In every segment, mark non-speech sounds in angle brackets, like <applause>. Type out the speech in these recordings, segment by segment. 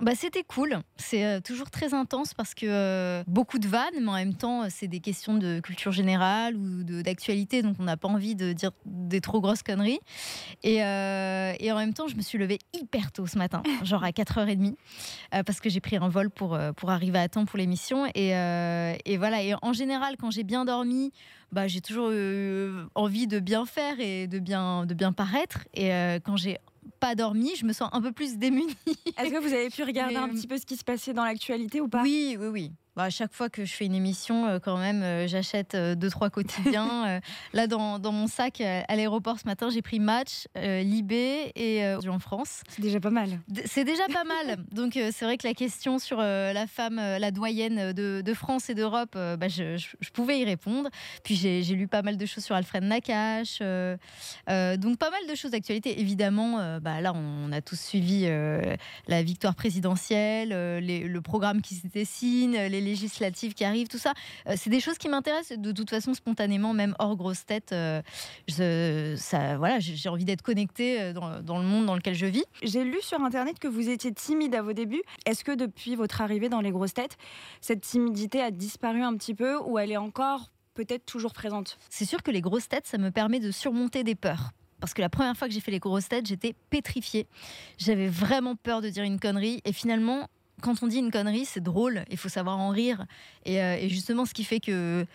Bah, c'était cool. C'est euh, toujours très intense parce que euh, beaucoup de vannes, mais en même temps, euh, c'est des questions de culture générale ou d'actualité, donc on n'a pas envie de dire des trop grosses conneries. Et, et en même temps, je me suis levée hyper tôt ce matin, <laughs> genre à 4h30, euh, parce que j'ai pris un vol pour, pour arriver à temps pour l'émission. Et, et voilà, et en général, quand j'ai bien dormi, bah, j'ai toujours euh, envie de bien faire et de bien, de bien paraître. Et quand j'ai pas dormi, je me sens un peu plus démunie. Est-ce que vous avez pu regarder Mais, un petit peu ce qui se passait dans l'actualité ou pas? Oui, oui, oui. Bah, à chaque fois que je fais une émission, euh, quand même, euh, j'achète euh, deux, trois quotidiens. <laughs> Là, dans, dans mon sac à l'aéroport ce matin, j'ai pris Match, Libé et en France. C'est déjà pas mal. C'est déjà pas mal. <laughs> Donc, c'est vrai que la question sur la femme, la doyenne de, de France et d'Europe, bah, je, je- je pouvais y répondre. Puis, j'ai lu pas mal de choses sur Alfred Nakache. euh, euh, donc, pas mal de choses d'actualité. Évidemment, euh, bah, là, on a tous suivi la victoire présidentielle, les- le programme qui se dessine, les législatives qui arrivent, tout ça. Euh, c'est des choses qui m'intéressent de toute façon spontanément, même hors grosse tête. euh, je- ça, voilà, j'ai j'ai envie d'être connectée euh, dans, dans le monde dans lequel je vis. J'ai lu sur internet que vous étiez timide à vos débuts. Est-ce que depuis votre arrivée dans les grosses têtes, cette timidité a disparu un petit peu ou elle est encore peut-être toujours présente? C'est sûr que les grosses têtes, ça me permet de surmonter des peurs. Parce que la première fois que j'ai fait les grosses têtes, j'étais pétrifiée. J'avais vraiment peur de dire une connerie. Et finalement, quand on dit une connerie, c'est drôle. Il faut savoir en rire. Et, euh, justement, ce qui fait que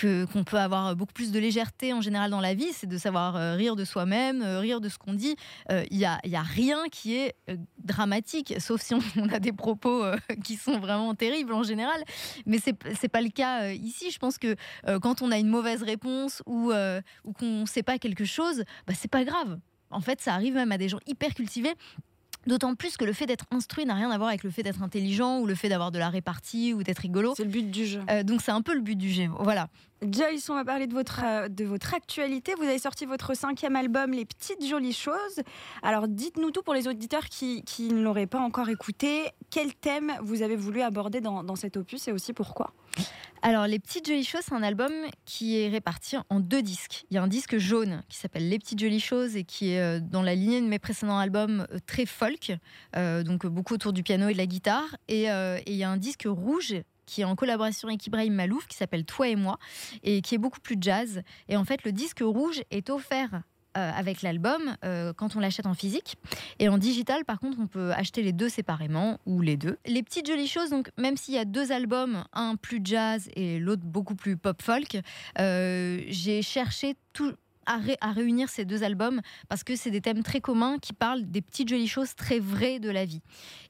qu'on peut avoir beaucoup plus de légèreté en général dans la vie, c'est de savoir euh, rire de soi-même, euh, rire de ce qu'on dit. Il n'y a, rien qui est euh, dramatique, sauf si on, <laughs> a des propos euh, <laughs> qui sont vraiment terribles en général. Mais c'est c'est pas le cas euh, ici. Je pense que euh, quand on a une mauvaise réponse ou, euh, ou qu'on ne sait pas quelque chose, bah, c'est pas grave. En fait, ça arrive même à des gens hyper cultivés. D'autant plus que le fait d'être instruit n'a rien à voir avec le fait d'être intelligent ou le fait d'avoir de la répartie ou d'être rigolo. C'est le but du jeu. Euh, donc c'est un peu le but du jeu. Voilà. Joyce, on va parler de votre, euh, de votre actualité. Vous avez sorti votre cinquième album, Les Petites Jolies Choses. Alors dites-nous tout pour les auditeurs qui, qui ne l'auraient pas encore écouté. Quel thème vous avez voulu aborder dans, dans cet opus et aussi pourquoi? Alors, Les Petites Jolies Choses, c'est un album qui est réparti en deux disques. Il y a un disque jaune qui s'appelle Les Petites Jolies Choses et qui est euh, dans la lignée de mes précédents albums euh, très folk, euh, donc beaucoup autour du piano et de la guitare. Et, et il y a un disque rouge qui est en collaboration avec Ibrahim Malouf, qui s'appelle Toi et moi, et qui est beaucoup plus jazz. Et en fait, le disque rouge est offert euh, avec l'album euh, quand on l'achète en physique. Et en digital, par contre, on peut acheter les deux séparément ou les deux. Les petites jolies choses, donc même s'il y a deux albums, un plus jazz et l'autre beaucoup plus pop folk, euh, j'ai cherché. À, ré- à réunir ces deux albums parce que c'est des thèmes très communs qui parlent des petites jolies choses très vraies de la vie.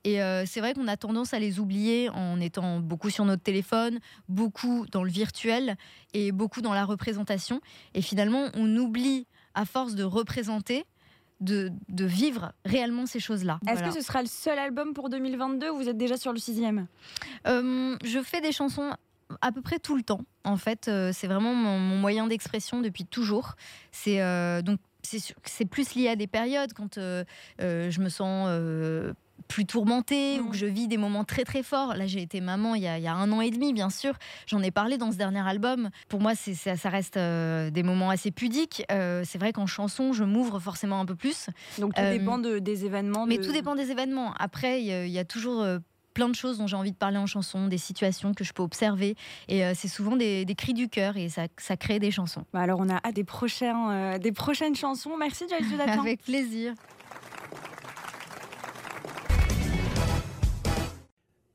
Et c'est vrai qu'on a tendance à les oublier en étant beaucoup sur notre téléphone, beaucoup dans le virtuel et beaucoup dans la représentation. Et finalement, on oublie à force de représenter de, de vivre réellement ces choses-là. Est-ce Voilà. que ce sera le seul album pour 2022 ou vous êtes déjà sur le sixième Euh, je fais des chansons à peu près tout le temps. En fait, euh, c'est vraiment mon, mon moyen d'expression depuis toujours. C'est euh, donc c'est plus lié à des périodes quand euh, euh, je me sens plus tourmentée ou que je vis des moments très très forts. Là, j'ai été maman il y, a, il y a un an et demi, bien sûr. J'en ai parlé dans ce dernier album. Pour moi, ça, ça reste euh, des moments assez pudiques. Euh, c'est vrai qu'en chanson, je m'ouvre forcément un peu plus. Donc tout Euh, dépend de- des événements. Mais de- tout dépend des événements. Après, il y, a- il y a toujours plein de choses dont j'ai envie de parler en chanson, des situations que je peux observer. Et euh, c'est souvent des, des cris du cœur et ça, ça crée des chansons. Bah alors on a hâte des, prochains, euh, des prochaines chansons. Merci Joyce Jonathan. <laughs> Avec plaisir.